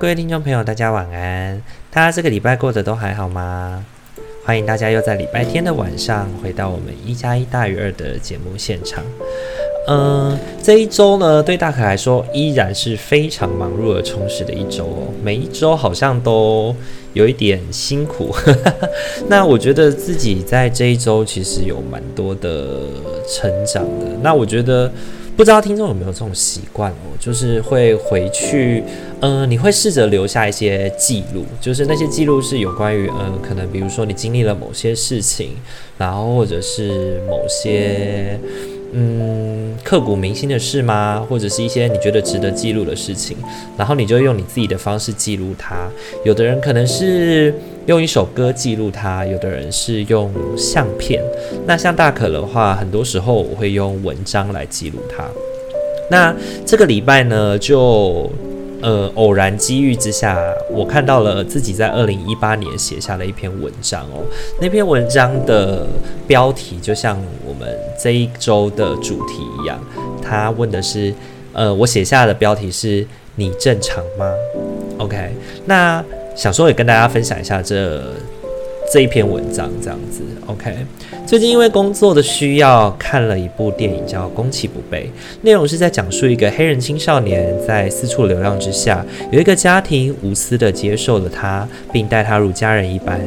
各位听众朋友，大家晚安。大家这个礼拜过得都还好吗？欢迎大家又在礼拜天的晚上回到我们一加一大于二的节目现场。嗯，这一周呢，对大可来说依然是非常忙碌而充实的一周哦。每一周好像都有一点辛苦。那我觉得自己在这一周其实有蛮多的成长的。那我觉得。不知道听众有没有这种习惯哦，就是会回去，嗯、你会试着留下一些记录，就是那些记录是有关于，嗯、呃，可能比如说你经历了某些事情，然后或者是某些。嗯，刻骨铭心的事吗？或者是一些你觉得值得记录的事情，然后你就用你自己的方式记录它。有的人可能是用一首歌记录它，有的人是用相片。那像大可的话，很多时候我会用文章来记录它。那这个礼拜呢，就。呃，偶然机遇之下，我看到了自己在二零一八年写下的一篇文章哦。那篇文章的标题就像我们这一周的主题一样，他问的是，呃，我写下的标题是“你正常吗？”OK，那想说也跟大家分享一下这。这一篇文章这样子，OK。最近因为工作的需要，看了一部电影叫《攻其不备》，内容是在讲述一个黑人青少年在四处流浪之下，有一个家庭无私的接受了他，并待他如家人一般。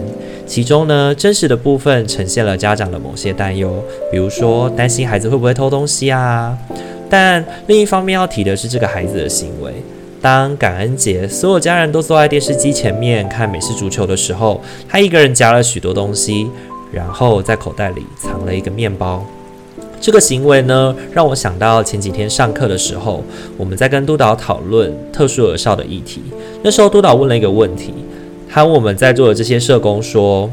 其中呢，真实的部分呈现了家长的某些担忧，比如说担心孩子会不会偷东西啊。但另一方面要提的是这个孩子的行为。当感恩节，所有家人都坐在电视机前面看美式足球的时候，他一个人夹了许多东西，然后在口袋里藏了一个面包。这个行为呢，让我想到前几天上课的时候，我们在跟督导讨论特殊儿少的议题。那时候督导问了一个问题，他问我们在座的这些社工说，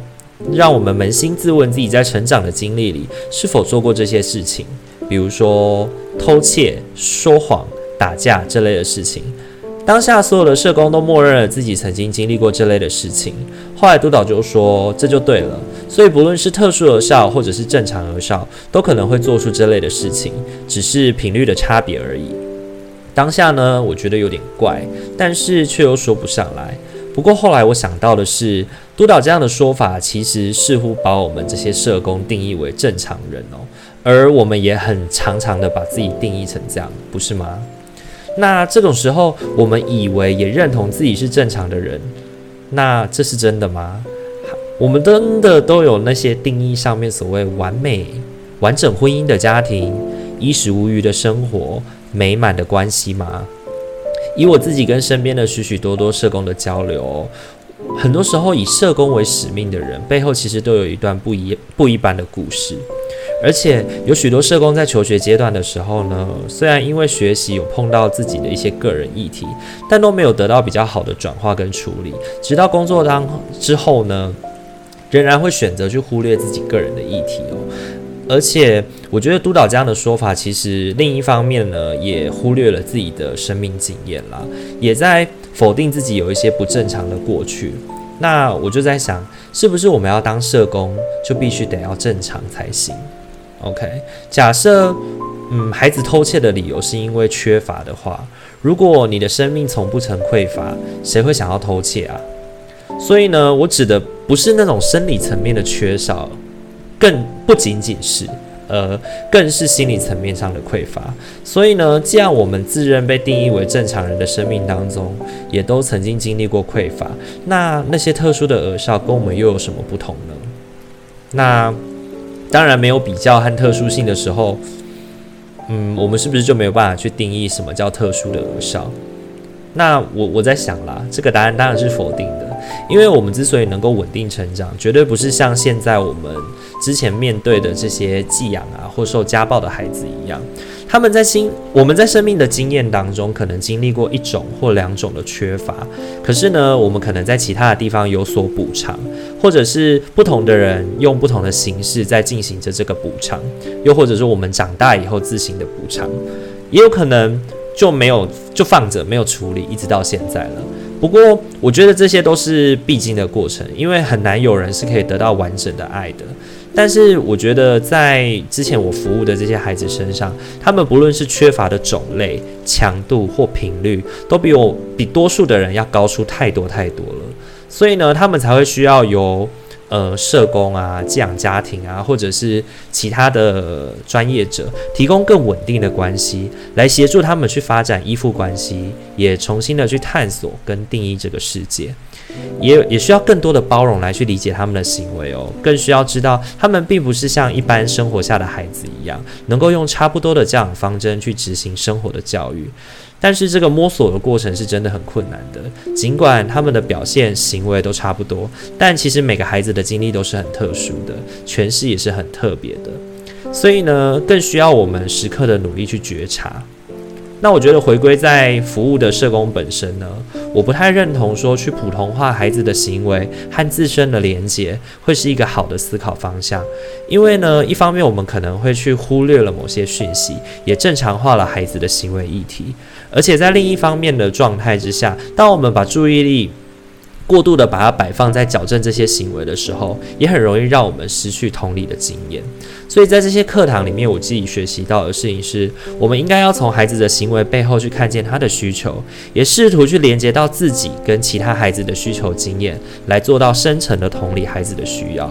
让我们扪心自问自己在成长的经历里是否做过这些事情，比如说偷窃、说谎、打架这类的事情。当下所有的社工都默认了自己曾经经历过这类的事情。后来督导就说：“这就对了。”所以不论是特殊而少或者是正常而少，都可能会做出这类的事情，只是频率的差别而已。当下呢，我觉得有点怪，但是却又说不上来。不过后来我想到的是，督导这样的说法其实似乎把我们这些社工定义为正常人哦，而我们也很常常的把自己定义成这样，不是吗？那这种时候，我们以为也认同自己是正常的人，那这是真的吗？我们真的都有那些定义上面所谓完美、完整婚姻的家庭、衣食无虞的生活、美满的关系吗？以我自己跟身边的许许多多社工的交流，很多时候以社工为使命的人，背后其实都有一段不一不一般的故事。而且有许多社工在求学阶段的时候呢，虽然因为学习有碰到自己的一些个人议题，但都没有得到比较好的转化跟处理。直到工作当之后呢，仍然会选择去忽略自己个人的议题哦。而且我觉得督导这样的说法，其实另一方面呢，也忽略了自己的生命经验啦，也在否定自己有一些不正常的过去。那我就在想，是不是我们要当社工，就必须得要正常才行？OK，假设，嗯，孩子偷窃的理由是因为缺乏的话，如果你的生命从不曾匮乏，谁会想要偷窃啊？所以呢，我指的不是那种生理层面的缺少，更不仅仅是，呃，更是心理层面上的匮乏。所以呢，既然我们自认被定义为正常人的生命当中，也都曾经经历过匮乏，那那些特殊的儿少跟我们又有什么不同呢？那。当然没有比较和特殊性的时候，嗯，我们是不是就没有办法去定义什么叫特殊的儿少？那我我在想啦，这个答案当然是否定的，因为我们之所以能够稳定成长，绝对不是像现在我们之前面对的这些寄养啊或受家暴的孩子一样，他们在心我们在生命的经验当中，可能经历过一种或两种的缺乏，可是呢，我们可能在其他的地方有所补偿，或者是不同的人用不同的形式在进行着这个补偿，又或者是我们长大以后自行的补偿，也有可能就没有就放着没有处理，一直到现在了。不过，我觉得这些都是必经的过程，因为很难有人是可以得到完整的爱的。但是，我觉得在之前我服务的这些孩子身上，他们不论是缺乏的种类、强度或频率，都比我比多数的人要高出太多太多了。所以呢，他们才会需要由。呃，社工啊，寄养家庭啊，或者是其他的专业者，提供更稳定的关系，来协助他们去发展依附关系，也重新的去探索跟定义这个世界，也也需要更多的包容来去理解他们的行为哦，更需要知道他们并不是像一般生活下的孩子一样，能够用差不多的教养方针去执行生活的教育。但是这个摸索的过程是真的很困难的，尽管他们的表现行为都差不多，但其实每个孩子的经历都是很特殊的，诠释也是很特别的，所以呢，更需要我们时刻的努力去觉察。那我觉得回归在服务的社工本身呢，我不太认同说去普通化孩子的行为和自身的连结会是一个好的思考方向，因为呢，一方面我们可能会去忽略了某些讯息，也正常化了孩子的行为议题，而且在另一方面的状态之下，当我们把注意力过度的把它摆放在矫正这些行为的时候，也很容易让我们失去同理的经验。所以在这些课堂里面，我自己学习到的事情是，我们应该要从孩子的行为背后去看见他的需求，也试图去连接到自己跟其他孩子的需求经验，来做到深层的同理孩子的需要。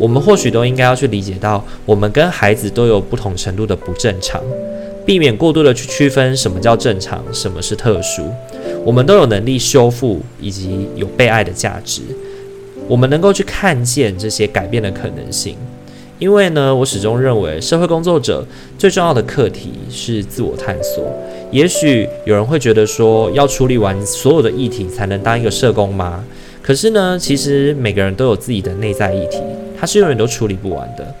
我们或许都应该要去理解到，我们跟孩子都有不同程度的不正常，避免过度的去区分什么叫正常，什么是特殊。我们都有能力修复以及有被爱的价值，我们能够去看见这些改变的可能性。因为呢，我始终认为社会工作者最重要的课题是自我探索。也许有人会觉得说，要处理完所有的议题才能当一个社工吗？可是呢，其实每个人都有自己的内在议题，他是永远都处理不完的。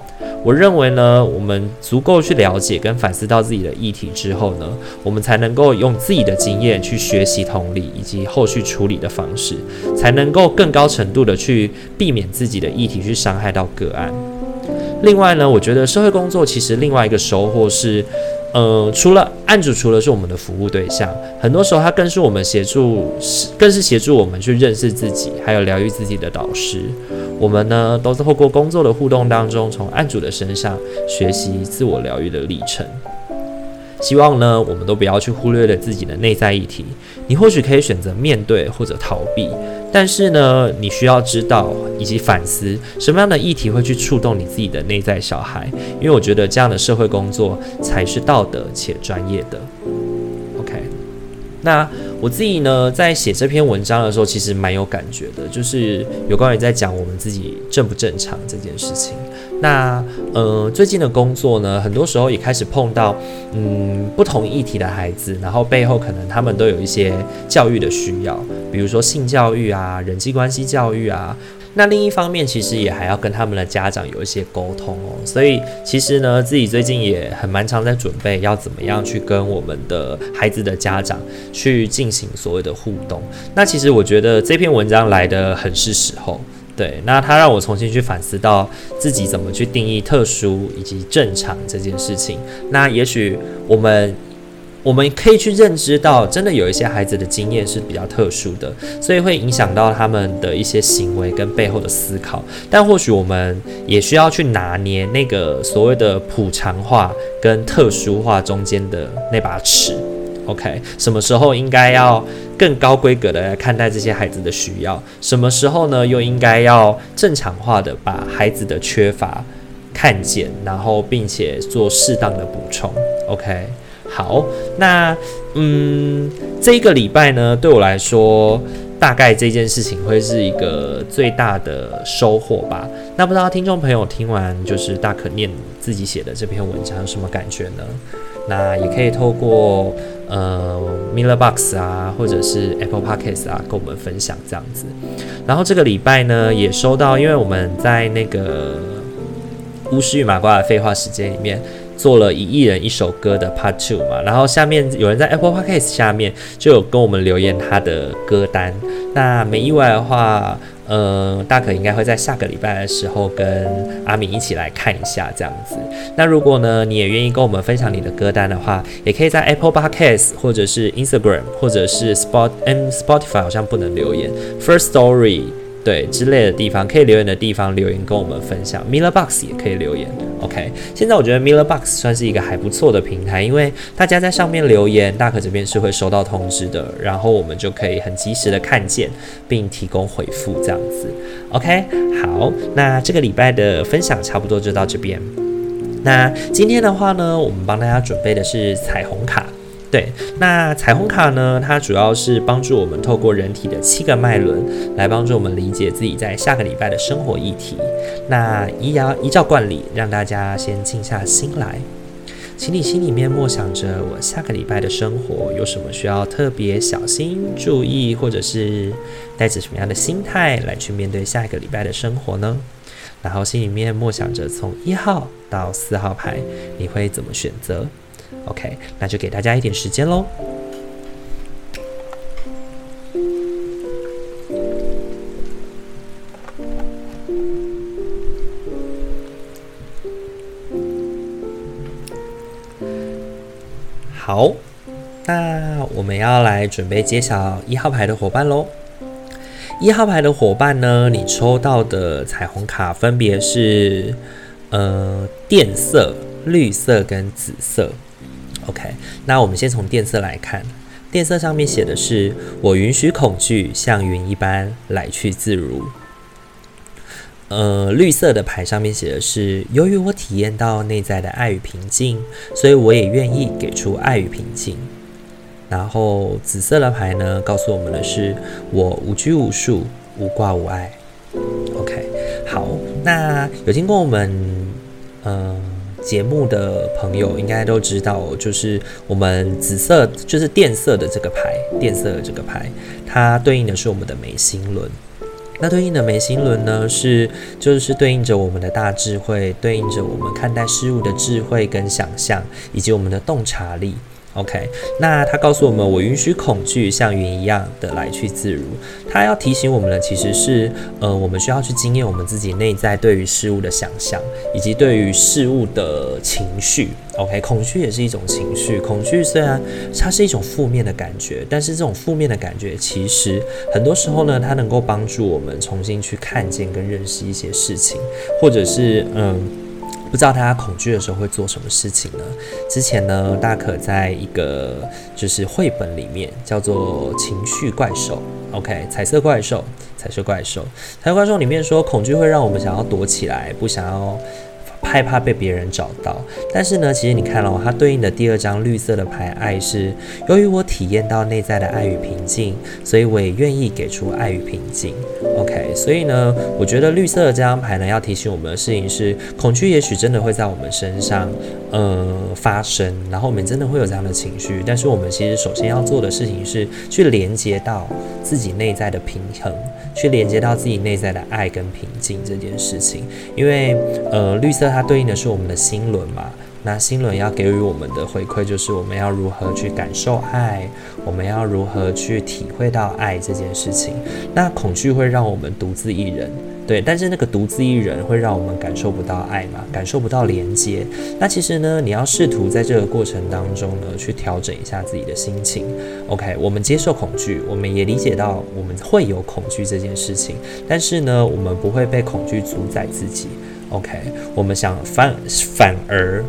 我认为呢，我们足够去了解跟反思到自己的议题之后呢，我们才能够用自己的经验去学习同理以及后续处理的方式，才能够更高程度的去避免自己的议题去伤害到个案。另外呢，我觉得社会工作其实另外一个收获是。呃，除了案主，除了是我们的服务对象，很多时候他更是我们协助，更是协助我们去认识自己，还有疗愈自己的导师。我们呢，都是透过工作的互动当中，从案主的身上学习自我疗愈的历程。希望呢，我们都不要去忽略了自己的内在议题。你或许可以选择面对或者逃避，但是呢，你需要知道以及反思什么样的议题会去触动你自己的内在小孩，因为我觉得这样的社会工作才是道德且专业的。OK，那。我自己呢，在写这篇文章的时候，其实蛮有感觉的，就是有关于在讲我们自己正不正常这件事情。那呃，最近的工作呢，很多时候也开始碰到嗯不同议题的孩子，然后背后可能他们都有一些教育的需要，比如说性教育啊、人际关系教育啊。那另一方面，其实也还要跟他们的家长有一些沟通哦。所以其实呢，自己最近也很蛮常在准备要怎么样去跟我们的孩子的家长去进行所谓的互动。那其实我觉得这篇文章来得很是时候，对。那他让我重新去反思到自己怎么去定义特殊以及正常这件事情。那也许我们。我们可以去认知到，真的有一些孩子的经验是比较特殊的，所以会影响到他们的一些行为跟背后的思考。但或许我们也需要去拿捏那个所谓的普常化跟特殊化中间的那把尺。OK，什么时候应该要更高规格的来看待这些孩子的需要？什么时候呢？又应该要正常化的把孩子的缺乏看见，然后并且做适当的补充。OK。好，那嗯，这一个礼拜呢，对我来说，大概这件事情会是一个最大的收获吧。那不知道听众朋友听完就是大可念自己写的这篇文章有什么感觉呢？那也可以透过呃 Miller Box 啊，或者是 Apple Podcast 啊，跟我们分享这样子。然后这个礼拜呢，也收到，因为我们在那个巫师与麻瓜的废话时间里面。做了一亿人一首歌的 Part Two 嘛，然后下面有人在 Apple Podcast 下面就有跟我们留言他的歌单。那没意外的话，呃，大可应该会在下个礼拜的时候跟阿敏一起来看一下这样子。那如果呢，你也愿意跟我们分享你的歌单的话，也可以在 Apple Podcast 或者是 Instagram 或者是 Spot，嗯 Spotify 好像不能留言，First Story。对之类的地方可以留言的地方留言跟我们分享，Miller Box 也可以留言。OK，现在我觉得 Miller Box 算是一个还不错的平台，因为大家在上面留言，大可这边是会收到通知的，然后我们就可以很及时的看见并提供回复这样子。OK，好，那这个礼拜的分享差不多就到这边。那今天的话呢，我们帮大家准备的是彩虹卡。对，那彩虹卡呢，它主要是帮助我们透过人体的七个脉轮，来帮助我们理解自己在下个礼拜的生活议题。那依要依照惯例，让大家先静下心来，请你心里面默想着，我下个礼拜的生活有什么需要特别小心注意，或者是带着什么样的心态来去面对下一个礼拜的生活呢？然后心里面默想着，从一号到四号牌，你会怎么选择？OK，那就给大家一点时间喽。好，那我们要来准备揭晓一号牌的伙伴喽。一号牌的伙伴呢，你抽到的彩虹卡分别是，呃，电色、绿色跟紫色。OK，那我们先从电色来看，电色上面写的是“我允许恐惧像云一般来去自如”。呃，绿色的牌上面写的是“由于我体验到内在的爱与平静，所以我也愿意给出爱与平静”。然后紫色的牌呢，告诉我们的是“我无拘无束，无挂无碍”。OK，好，那有听过我们嗯。呃节目的朋友应该都知道，就是我们紫色，就是靛色的这个牌，靛色的这个牌，它对应的是我们的眉心轮。那对应的眉心轮呢，是就是对应着我们的大智慧，对应着我们看待事物的智慧跟想象，以及我们的洞察力。OK，那他告诉我们，我允许恐惧像云一样的来去自如。他要提醒我们的其实是，呃，我们需要去经验我们自己内在对于事物的想象，以及对于事物的情绪。OK，恐惧也是一种情绪。恐惧虽然它是一种负面的感觉，但是这种负面的感觉其实很多时候呢，它能够帮助我们重新去看见跟认识一些事情，或者是嗯。不知道大家恐惧的时候会做什么事情呢？之前呢，大可在一个就是绘本里面叫做《情绪怪兽》，OK，彩色怪兽，彩色怪兽，彩色怪兽里面说，恐惧会让我们想要躲起来，不想要。害怕被别人找到，但是呢，其实你看哦，它对应的第二张绿色的牌，爱是由于我体验到内在的爱与平静，所以我也愿意给出爱与平静。OK，所以呢，我觉得绿色的这张牌呢，要提醒我们的事情是，恐惧也许真的会在我们身上，呃，发生，然后我们真的会有这样的情绪，但是我们其实首先要做的事情是去连接到自己内在的平衡。去连接到自己内在的爱跟平静这件事情，因为呃，绿色它对应的是我们的心轮嘛，那心轮要给予我们的回馈就是我们要如何去感受爱，我们要如何去体会到爱这件事情。那恐惧会让我们独自一人。对，但是那个独自一人会让我们感受不到爱嘛，感受不到连接。那其实呢，你要试图在这个过程当中呢，去调整一下自己的心情。OK，我们接受恐惧，我们也理解到我们会有恐惧这件事情，但是呢，我们不会被恐惧主宰自己。OK，我们想反反而，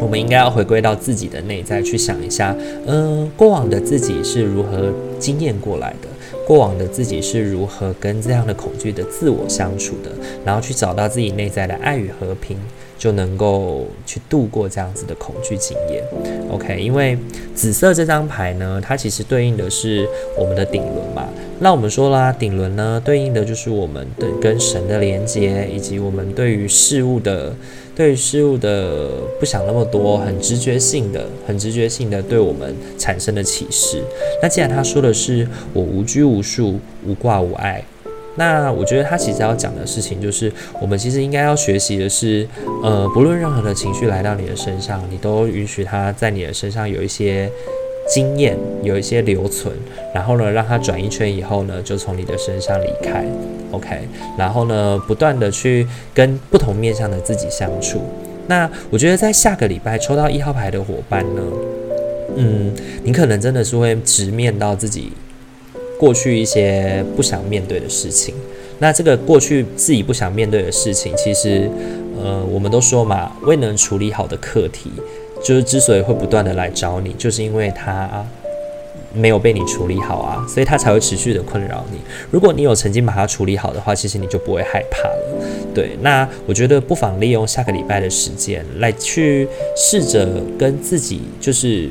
我们应该要回归到自己的内在去想一下，嗯、过往的自己是如何经验过来的。过往的自己是如何跟这样的恐惧的自我相处的，然后去找到自己内在的爱与和平，就能够去度过这样子的恐惧经验。OK，因为紫色这张牌呢，它其实对应的是我们的顶轮嘛。那我们说啦，顶轮呢，对应的就是我们的跟神的连接，以及我们对于事物的。对于事物的不想那么多，很直觉性的，很直觉性的对我们产生的启示。那既然他说的是我无拘无束、无挂无碍，那我觉得他其实要讲的事情就是，我们其实应该要学习的是，呃，不论任何的情绪来到你的身上，你都允许它在你的身上有一些经验，有一些留存，然后呢，让他转一圈以后呢，就从你的身上离开，OK，然后呢，不断的去跟不同面向的自己相处。那我觉得在下个礼拜抽到一号牌的伙伴呢，嗯，你可能真的是会直面到自己。过去一些不想面对的事情，那这个过去自己不想面对的事情，其实，呃，我们都说嘛，未能处理好的课题，就是之所以会不断的来找你，就是因为他没有被你处理好啊，所以他才会持续的困扰你。如果你有曾经把它处理好的话，其实你就不会害怕了。对，那我觉得不妨利用下个礼拜的时间来去试着跟自己，就是。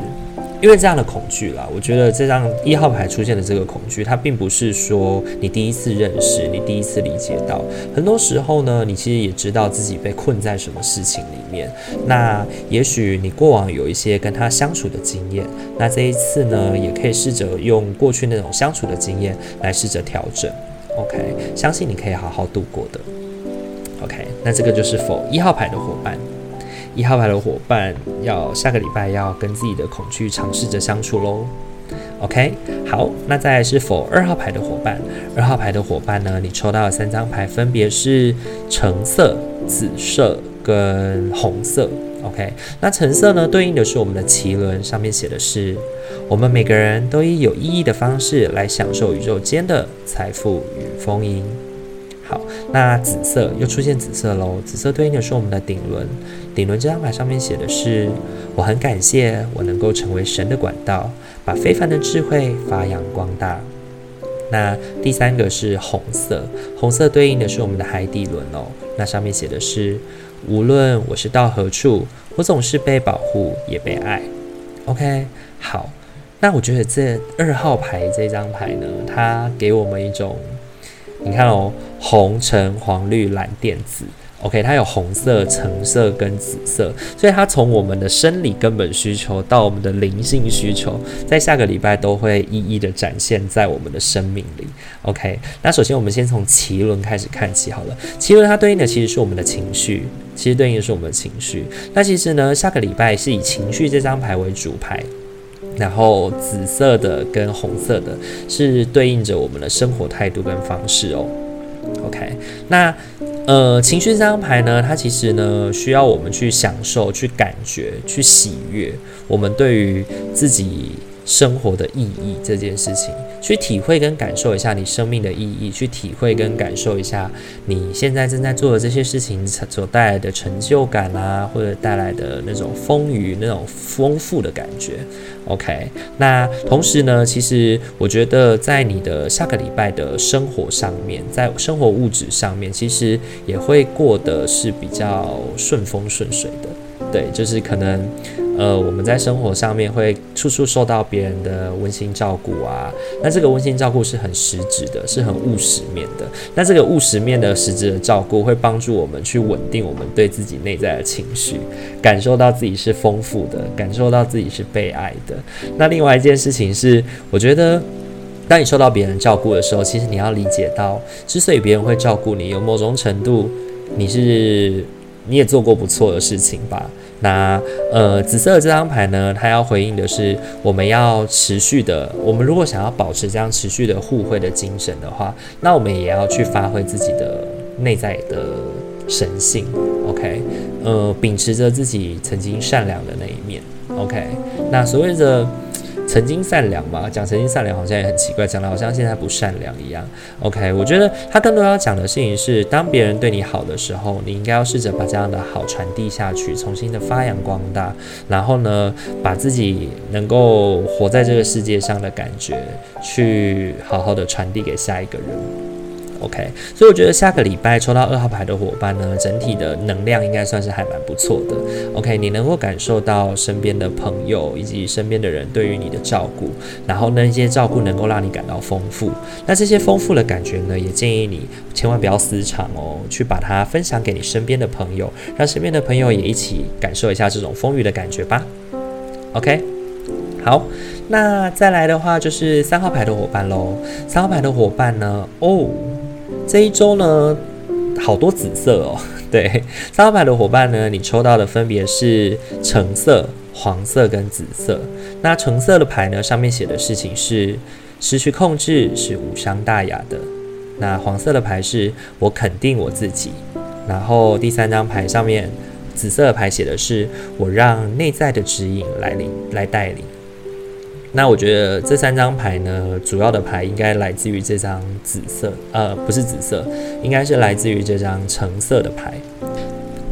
因为这样的恐惧啦，我觉得这张一号牌出现的这个恐惧，它并不是说你第一次认识，你第一次理解到。很多时候呢，你其实也知道自己被困在什么事情里面。那也许你过往有一些跟他相处的经验，那这一次呢，也可以试着用过去那种相处的经验来试着调整。OK，相信你可以好好度过的。OK，那这个就是否一号牌的伙伴。一号牌的伙伴要下个礼拜要跟自己的恐惧尝试着相处喽。OK，好，那再来是否二号牌的伙伴？二号牌的伙伴呢？你抽到的三张牌分别是橙色、紫色跟红色。OK，那橙色呢，对应的是我们的脐轮，上面写的是我们每个人都以有意义的方式来享受宇宙间的财富与丰盈。那紫色又出现紫色喽，紫色对应的是我们的顶轮。顶轮这张牌上面写的是：我很感谢我能够成为神的管道，把非凡的智慧发扬光大。那第三个是红色，红色对应的是我们的海底轮哦。那上面写的是：无论我是到何处，我总是被保护也被爱。OK，好，那我觉得这二号牌这张牌呢，它给我们一种，你看哦，红、橙、黄、绿、蓝、靛、紫。OK，它有红色、橙色跟紫色，所以它从我们的生理根本需求到我们的灵性需求，在下个礼拜都会一一的展现在我们的生命里。OK，那首先我们先从脐轮开始看起好了。脐轮它对应的其实是我们的情绪，其实对应的是我们的情绪。那其实呢，下个礼拜是以情绪这张牌为主牌，然后紫色的跟红色的是对应着我们的生活态度跟方式哦。OK，那。呃，情绪这张牌呢，它其实呢需要我们去享受、去感觉、去喜悦，我们对于自己生活的意义这件事情，去体会跟感受一下你生命的意义，去体会跟感受一下你现在正在做的这些事情所带来的成就感啊，或者带来的那种丰腴、那种丰富的感觉。OK，那同时呢，其实我觉得在你的下个礼拜的生活上面，在生活物质上面，其实也会过得是比较顺风顺水的。对，就是可能。呃，我们在生活上面会处处受到别人的温馨照顾啊。那这个温馨照顾是很实质的，是很务实面的。那这个务实面的实质的照顾会帮助我们去稳定我们对自己内在的情绪，感受到自己是丰富的，感受到自己是被爱的。那另外一件事情是，我觉得当你受到别人照顾的时候，其实你要理解到，之所以别人会照顾你，有某种程度你是你也做过不错的事情吧。那呃，紫色的这张牌呢，它要回应的是，我们要持续的，我们如果想要保持这样持续的互惠的精神的话，那我们也要去发挥自己的内在的神性，OK，呃，秉持着自己曾经善良的那一面，OK，那所谓的。曾经善良嘛，讲曾经善良好像也很奇怪，讲的好像现在不善良一样。OK，我觉得他更多要讲的事情是，当别人对你好的时候，你应该要试着把这样的好传递下去，重新的发扬光大，然后呢，把自己能够活在这个世界上的感觉，去好好的传递给下一个人。OK，所以我觉得下个礼拜抽到二号牌的伙伴呢，整体的能量应该算是还蛮不错的。OK，你能够感受到身边的朋友以及身边的人对于你的照顾，然后那些照顾能够让你感到丰富。那这些丰富的感觉呢，也建议你千万不要私藏哦，去把它分享给你身边的朋友，让身边的朋友也一起感受一下这种丰裕的感觉吧。OK，好，那再来的话就是三号牌的伙伴喽。三号牌的伙伴呢，哦。这一周呢，好多紫色哦。对，三号牌的伙伴呢，你抽到的分别是橙色、黄色跟紫色。那橙色的牌呢，上面写的事情是失去控制，是无伤大雅的。那黄色的牌是我肯定我自己。然后第三张牌上面，紫色的牌写的是我让内在的指引来领来带领。那我觉得这三张牌呢，主要的牌应该来自于这张紫色，呃，不是紫色，应该是来自于这张橙色的牌。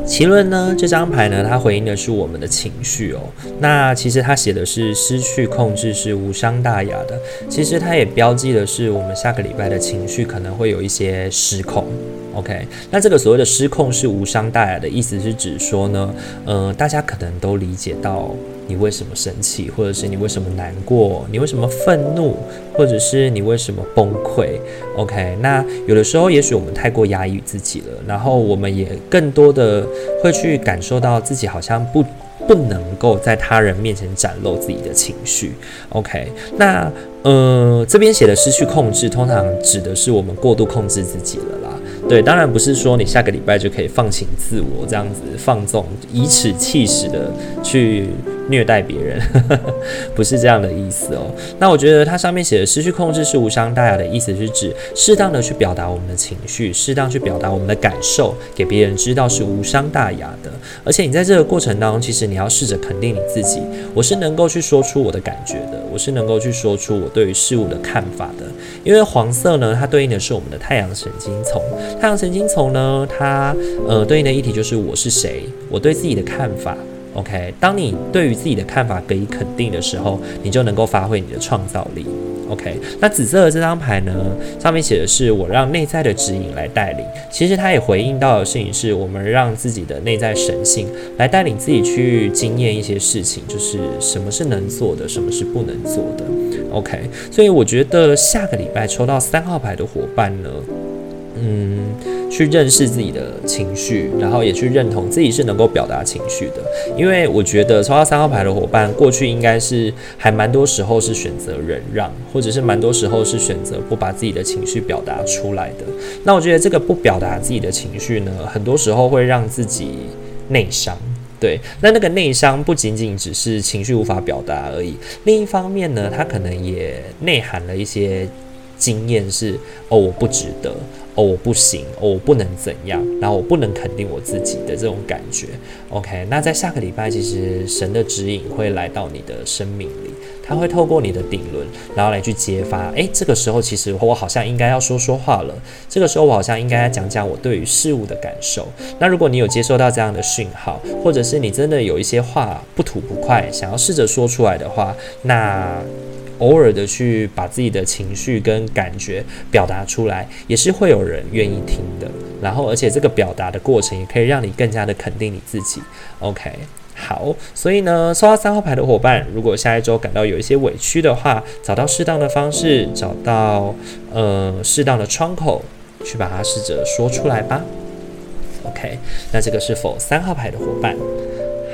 脐轮呢，这张牌呢，它回应的是我们的情绪哦。那其实它写的是失去控制是无伤大雅的。其实它也标记的是我们下个礼拜的情绪可能会有一些失控。OK，那这个所谓的失控是无伤大雅的意思是指说呢，呃，大家可能都理解到。你为什么生气，或者是你为什么难过？你为什么愤怒，或者是你为什么崩溃？OK，那有的时候，也许我们太过压抑自己了，然后我们也更多的会去感受到自己好像不不能够在他人面前展露自己的情绪。OK，那呃，这边写的失去控制，通常指的是我们过度控制自己了啦。对，当然不是说你下个礼拜就可以放轻自我，这样子放纵，以此气使的去。虐待别人，不是这样的意思哦。那我觉得它上面写的“失去控制是无伤大雅”的意思是指适当的去表达我们的情绪，适当去表达我们的感受，给别人知道是无伤大雅的。而且你在这个过程当中，其实你要试着肯定你自己，我是能够去说出我的感觉的，我是能够去说出我对于事物的看法的。因为黄色呢，它对应的是我们的太阳神经丛。太阳神经丛呢，它呃对应的议题就是我是谁，我对自己的看法。OK，当你对于自己的看法给予肯定的时候，你就能够发挥你的创造力。OK，那紫色的这张牌呢，上面写的是我让内在的指引来带领。其实它也回应到的事情是我们让自己的内在神性来带领自己去经验一些事情，就是什么是能做的，什么是不能做的。OK，所以我觉得下个礼拜抽到三号牌的伙伴呢，嗯，去认识自己的情绪，然后也去认同自己是能够表达情绪的。因为我觉得抽到三号牌的伙伴，过去应该是还蛮多时候是选择忍让，或者是蛮多时候是选择不把自己的情绪表达出来的。那我觉得这个不表达自己的情绪呢，很多时候会让自己内伤。对，那那个内伤不仅仅只是情绪无法表达而已，另一方面呢，它可能也内含了一些经验，是哦，我不值得。哦，我不行，哦，我不能怎样，然后我不能肯定我自己的这种感觉。OK，那在下个礼拜，其实神的指引会来到你的生命里，他会透过你的顶轮，然后来去揭发。诶，这个时候其实我好像应该要说说话了，这个时候我好像应该要讲讲我对于事物的感受。那如果你有接收到这样的讯号，或者是你真的有一些话不吐不快，想要试着说出来的话，那。偶尔的去把自己的情绪跟感觉表达出来，也是会有人愿意听的。然后，而且这个表达的过程也可以让你更加的肯定你自己。OK，好，所以呢，抽到三号牌的伙伴，如果下一周感到有一些委屈的话，找到适当的方式，找到呃适当的窗口，去把它试着说出来吧。OK，那这个是否三号牌的伙伴？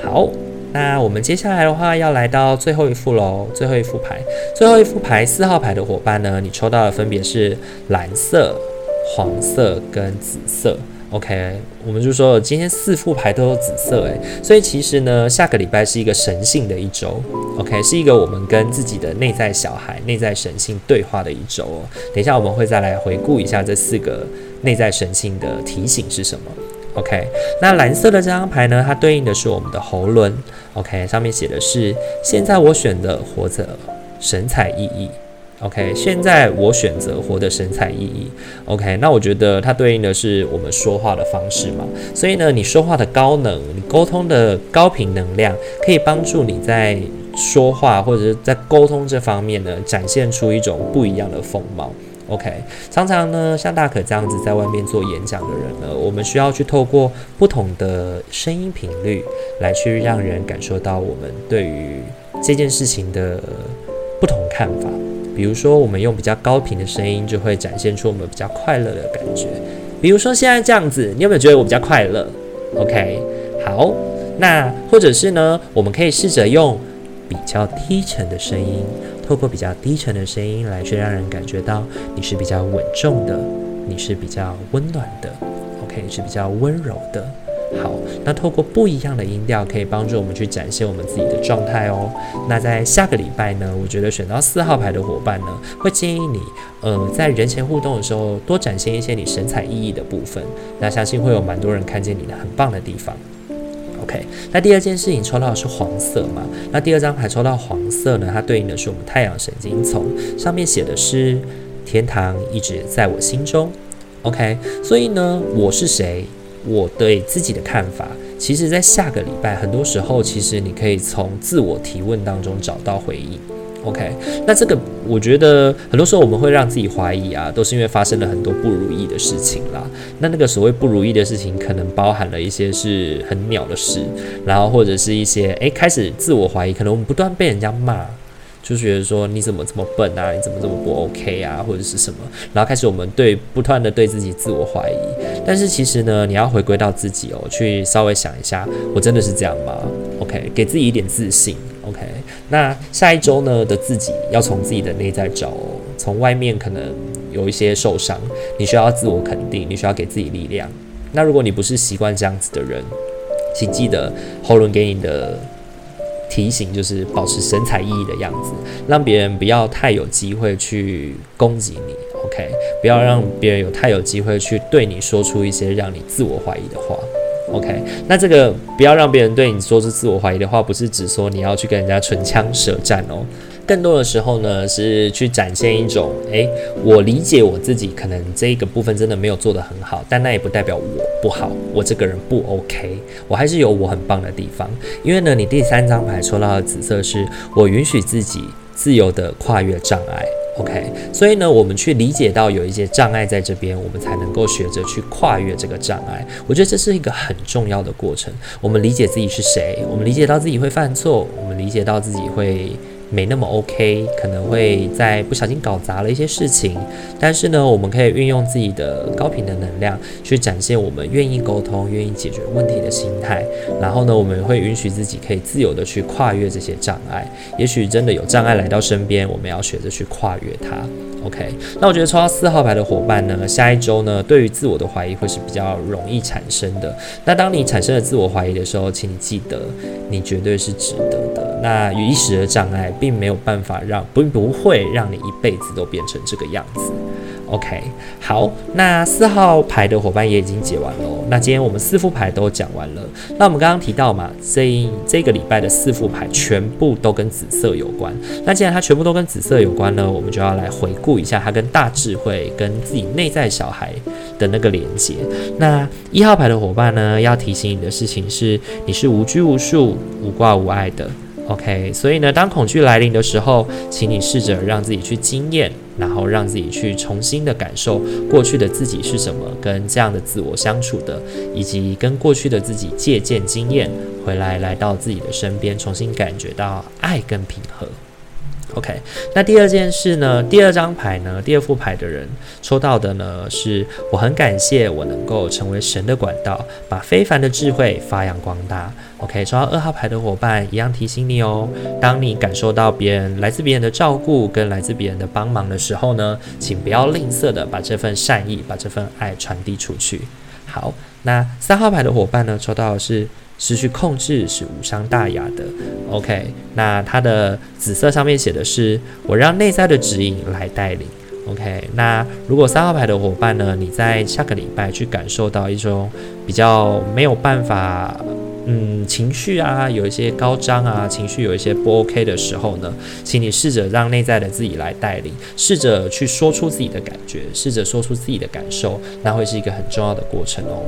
好。那我们接下来的话要来到最后一副喽，最后一副牌，最后一副牌四号牌的伙伴呢，你抽到的分别是蓝色、黄色跟紫色。OK，我们就说今天四副牌都有紫色，诶，所以其实呢，下个礼拜是一个神性的一周，OK，是一个我们跟自己的内在小孩、内在神性对话的一周哦。等一下我们会再来回顾一下这四个内在神性的提醒是什么。OK，那蓝色的这张牌呢，它对应的是我们的喉轮。OK，上面写的是现在我选择活着神采奕奕。OK，现在我选择活得神采奕奕。OK，那我觉得它对应的是我们说话的方式嘛。所以呢，你说话的高能，你沟通的高频能量，可以帮助你在说话或者是在沟通这方面呢，展现出一种不一样的风貌。OK，常常呢，像大可这样子在外面做演讲的人呢，我们需要去透过不同的声音频率来去让人感受到我们对于这件事情的不同看法。比如说，我们用比较高频的声音，就会展现出我们比较快乐的感觉。比如说现在这样子，你有没有觉得我比较快乐？OK，好，那或者是呢，我们可以试着用比较低沉的声音。透过比较低沉的声音来去让人感觉到你是比较稳重的，你是比较温暖的，OK，是比较温柔的。好，那透过不一样的音调，可以帮助我们去展现我们自己的状态哦。那在下个礼拜呢，我觉得选到四号牌的伙伴呢，会建议你，呃，在人前互动的时候，多展现一些你神采奕奕的部分。那相信会有蛮多人看见你的很棒的地方。OK，那第二件事情抽到的是黄色嘛？那第二张牌抽到黄色呢，它对应的是我们太阳神经丛，上面写的是天堂一直在我心中。OK，所以呢，我是谁？我对自己的看法，其实，在下个礼拜，很多时候，其实你可以从自我提问当中找到回应。OK，那这个我觉得，很多时候我们会让自己怀疑啊，都是因为发生了很多不如意的事情啦。那那个所谓不如意的事情，可能包含了一些是很鸟的事，然后或者是一些诶，开始自我怀疑，可能我们不断被人家骂。就觉得说，你怎么这么笨啊？你怎么这么不 OK 啊？或者是什么？然后开始我们对不断的对自己自我怀疑。但是其实呢，你要回归到自己哦，去稍微想一下，我真的是这样吗？OK，给自己一点自信。OK，那下一周呢的自己要从自己的内在找，从外面可能有一些受伤，你需要自我肯定，你需要给自己力量。那如果你不是习惯这样子的人，请记得喉轮给你的。提醒就是保持神采奕奕的样子，让别人不要太有机会去攻击你，OK？不要让别人有太有机会去对你说出一些让你自我怀疑的话，OK？那这个不要让别人对你说出自我怀疑的话，不是指说你要去跟人家唇枪舌战哦。更多的时候呢，是去展现一种，诶，我理解我自己，可能这个部分真的没有做得很好，但那也不代表我不好，我这个人不 OK，我还是有我很棒的地方。因为呢，你第三张牌抽到的紫色是我允许自己自由的跨越障碍，OK。所以呢，我们去理解到有一些障碍在这边，我们才能够学着去跨越这个障碍。我觉得这是一个很重要的过程。我们理解自己是谁，我们理解到自己会犯错，我们理解到自己会。没那么 OK，可能会在不小心搞砸了一些事情，但是呢，我们可以运用自己的高频的能量去展现我们愿意沟通、愿意解决问题的心态。然后呢，我们会允许自己可以自由的去跨越这些障碍。也许真的有障碍来到身边，我们要学着去跨越它。OK，那我觉得抽到四号牌的伙伴呢，下一周呢，对于自我的怀疑会是比较容易产生的。那当你产生了自我怀疑的时候，请你记得，你绝对是值得的。那一时的障碍，并没有办法让，不不会让你一辈子都变成这个样子。OK，好，那四号牌的伙伴也已经解完了。那今天我们四副牌都讲完了。那我们刚刚提到嘛，这这个礼拜的四副牌全部都跟紫色有关。那既然它全部都跟紫色有关呢，我们就要来回顾一下它跟大智慧、跟自己内在小孩的那个连接。那一号牌的伙伴呢，要提醒你的事情是，你是无拘无束、无挂无碍的。OK，所以呢，当恐惧来临的时候，请你试着让自己去经验。然后让自己去重新的感受过去的自己是什么，跟这样的自我相处的，以及跟过去的自己借鉴经验回来，来到自己的身边，重新感觉到爱跟平和。OK，那第二件事呢？第二张牌呢？第二副牌的人抽到的呢，是我很感谢我能够成为神的管道，把非凡的智慧发扬光大。OK，抽到二号牌的伙伴一样提醒你哦，当你感受到别人来自别人的照顾跟来自别人的帮忙的时候呢，请不要吝啬的把这份善意、把这份爱传递出去。好，那三号牌的伙伴呢，抽到的是。失去控制是无伤大雅的。OK，那它的紫色上面写的是“我让内在的指引来带领”。OK，那如果三号牌的伙伴呢，你在下个礼拜去感受到一种比较没有办法。嗯，情绪啊，有一些高涨啊，情绪有一些不 OK 的时候呢，请你试着让内在的自己来带领，试着去说出自己的感觉，试着说出自己的感受，那会是一个很重要的过程哦。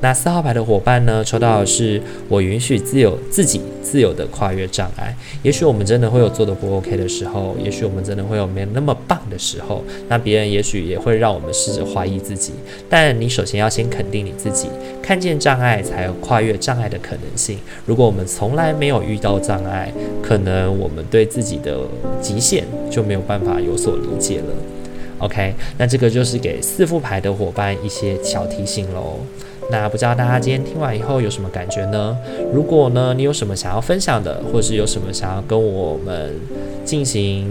那四号牌的伙伴呢，抽到的是我允许自由自己自由的跨越障碍。也许我们真的会有做的不 OK 的时候，也许我们真的会有没那么棒的时候，那别人也许也会让我们试着怀疑自己。但你首先要先肯定你自己，看见障碍，才有跨越障碍的可能。可能性，如果我们从来没有遇到障碍，可能我们对自己的极限就没有办法有所理解了。OK，那这个就是给四副牌的伙伴一些小提醒喽。那不知道大家今天听完以后有什么感觉呢？如果呢，你有什么想要分享的，或是有什么想要跟我们进行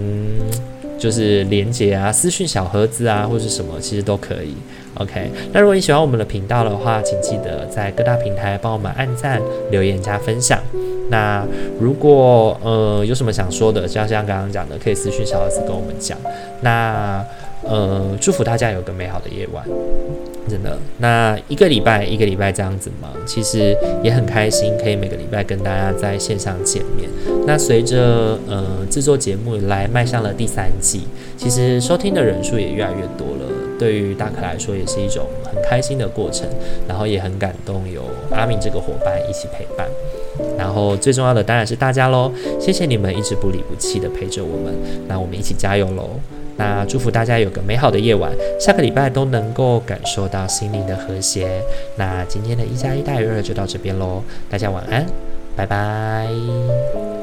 就是连结啊、私讯小盒子啊，或者什么，其实都可以。OK，那如果你喜欢我们的频道的话，请记得在各大平台帮我们按赞、留言加分享。那如果呃有什么想说的，就像刚刚讲的，可以私讯小盒子跟我们讲。那呃祝福大家有个美好的夜晚。真的，那一个礼拜一个礼拜这样子忙，其实也很开心，可以每个礼拜跟大家在线上见面。那随着呃制作节目来迈向了第三季，其实收听的人数也越来越多了。对于大可来说，也是一种很开心的过程，然后也很感动，有阿明这个伙伴一起陪伴。然后最重要的当然是大家喽，谢谢你们一直不离不弃的陪着我们，那我们一起加油喽！那祝福大家有个美好的夜晚，下个礼拜都能够感受到心灵的和谐。那今天的一加一大于二就到这边喽，大家晚安，拜拜。